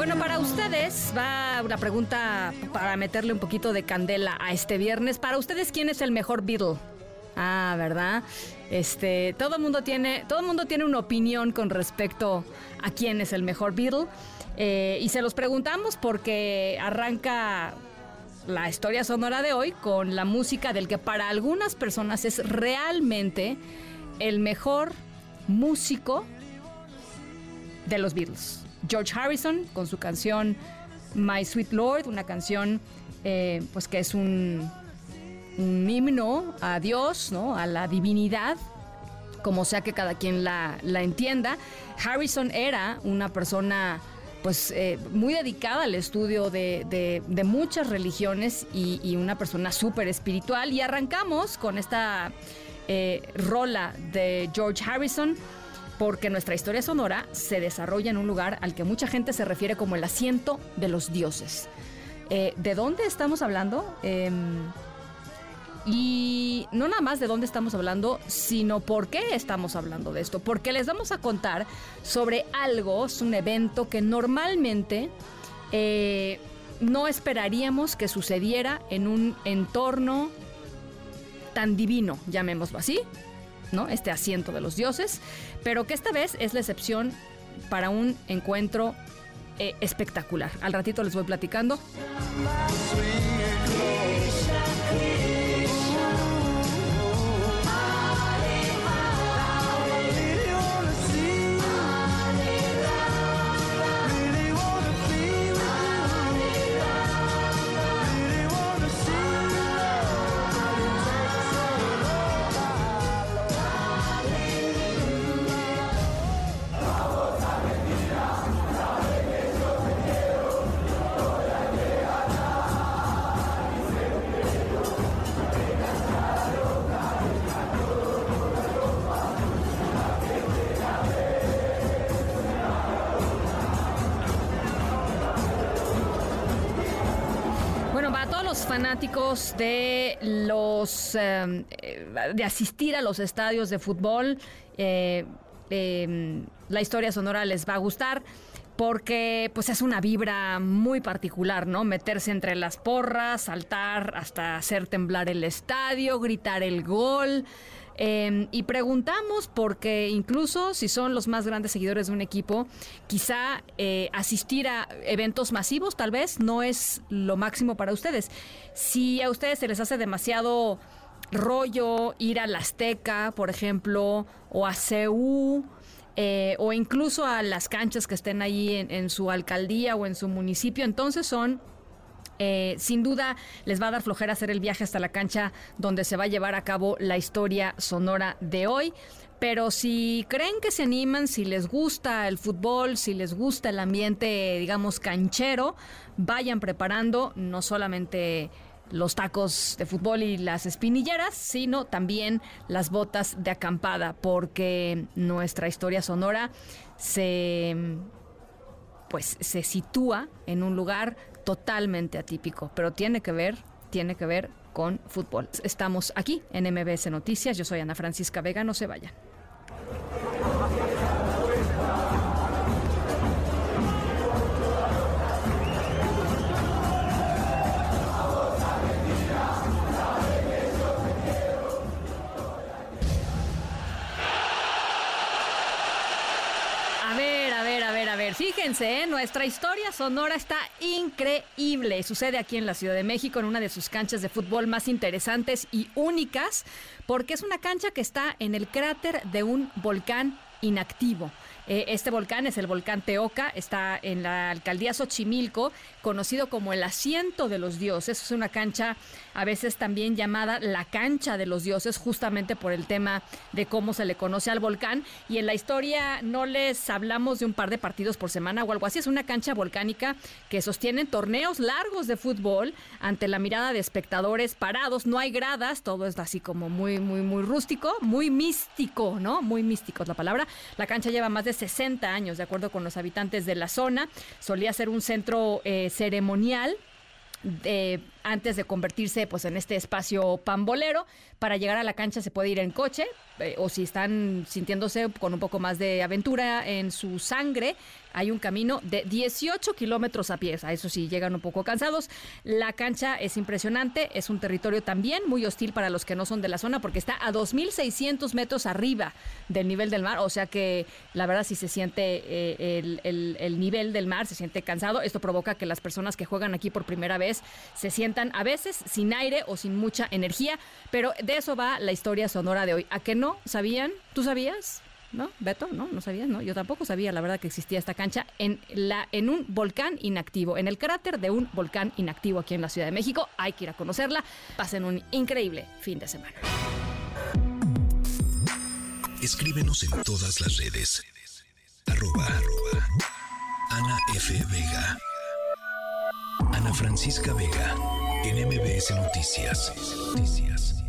Bueno, para ustedes va una pregunta para meterle un poquito de candela a este viernes. Para ustedes, ¿quién es el mejor Beatle? Ah, ¿verdad? Este, todo el mundo tiene, todo mundo tiene una opinión con respecto a quién es el mejor Beatle. Eh, y se los preguntamos porque arranca la historia sonora de hoy con la música del que para algunas personas es realmente el mejor músico de los Beatles. George Harrison con su canción My Sweet Lord, una canción eh, pues que es un, himno a Dios, ¿no? a la divinidad, como sea que cada quien la, la entienda. Harrison era una persona pues eh, muy dedicada al estudio de, de- muchas religiones y, y una persona súper espiritual. Y arrancamos con esta eh, rola de George Harrison porque nuestra historia sonora se desarrolla en un lugar al que mucha gente se refiere como el asiento de los dioses. Eh, ¿De dónde estamos hablando? Em, y no nada más de dónde estamos hablando, sino por qué estamos hablando de esto. Porque les vamos a contar sobre algo, es un evento que normalmente eh, no esperaríamos que sucediera en un entorno tan divino, llamémoslo así, ¿no? Este asiento de los dioses, pero que esta vez es la excepción para un encuentro eh, espectacular. Al ratito les voy platicando. Todos los fanáticos de los eh, eh, de asistir a los estadios de fútbol, eh, eh, la historia sonora les va a gustar porque pues es una vibra muy particular, ¿no? Meterse entre las porras, saltar hasta hacer temblar el estadio, gritar el gol. Eh, y preguntamos porque incluso si son los más grandes seguidores de un equipo, quizá eh, asistir a eventos masivos tal vez no es lo máximo para ustedes. Si a ustedes se les hace demasiado rollo ir al Azteca, por ejemplo, o a CEU, eh, o incluso a las canchas que estén ahí en, en su alcaldía o en su municipio, entonces son eh, sin duda les va a dar flojera hacer el viaje hasta la cancha donde se va a llevar a cabo la historia sonora de hoy. Pero si creen que se animan, si les gusta el fútbol, si les gusta el ambiente, digamos, canchero, vayan preparando no solamente los tacos de fútbol y las espinilleras, sino también las botas de acampada, porque nuestra historia sonora se pues se sitúa en un lugar totalmente atípico, pero tiene que ver, tiene que ver con fútbol. Estamos aquí en MBS Noticias, yo soy Ana Francisca Vega, no se vayan. Fíjense, ¿eh? nuestra historia sonora está increíble. Sucede aquí en la Ciudad de México, en una de sus canchas de fútbol más interesantes y únicas, porque es una cancha que está en el cráter de un volcán inactivo. Eh, este volcán es el volcán Teoca, está en la alcaldía Xochimilco, conocido como el asiento de los dioses. Es una cancha a veces también llamada la cancha de los dioses, justamente por el tema de cómo se le conoce al volcán. Y en la historia no les hablamos de un par de partidos por semana o algo así. Es una cancha volcánica que sostiene torneos largos de fútbol ante la mirada de espectadores parados. No hay gradas, todo es así como muy, muy, muy rústico, muy místico, ¿no? Muy místico es la palabra. La cancha lleva más de 60 años, de acuerdo con los habitantes de la zona. Solía ser un centro eh, ceremonial de, antes de convertirse pues en este espacio pambolero. Para llegar a la cancha se puede ir en coche eh, o si están sintiéndose con un poco más de aventura en su sangre, hay un camino de 18 kilómetros a pie. A eso sí, llegan un poco cansados. La cancha es impresionante, es un territorio también muy hostil para los que no son de la zona porque está a 2.600 metros arriba del nivel del mar. O sea que la verdad sí se siente eh, el, nivel del mar, se siente cansado. Esto provoca que las personas que juegan aquí por primera vez se sientan a veces sin aire o sin mucha energía. Pero de eso va la historia sonora de hoy. ¿A qué no? ¿Sabían? ¿Tú sabías? ¿no? Beto, ¿no? No sabías, ¿no? Yo tampoco sabía, la verdad, que existía esta cancha en, la, en un volcán inactivo, en el cráter de un volcán inactivo aquí en la Ciudad de México. Hay que ir a conocerla. Pasen un increíble fin de semana. Escríbenos en todas las redes. Arroba, Ana F. Vega. Ana Francisca Vega. En MBS Noticias. Noticias.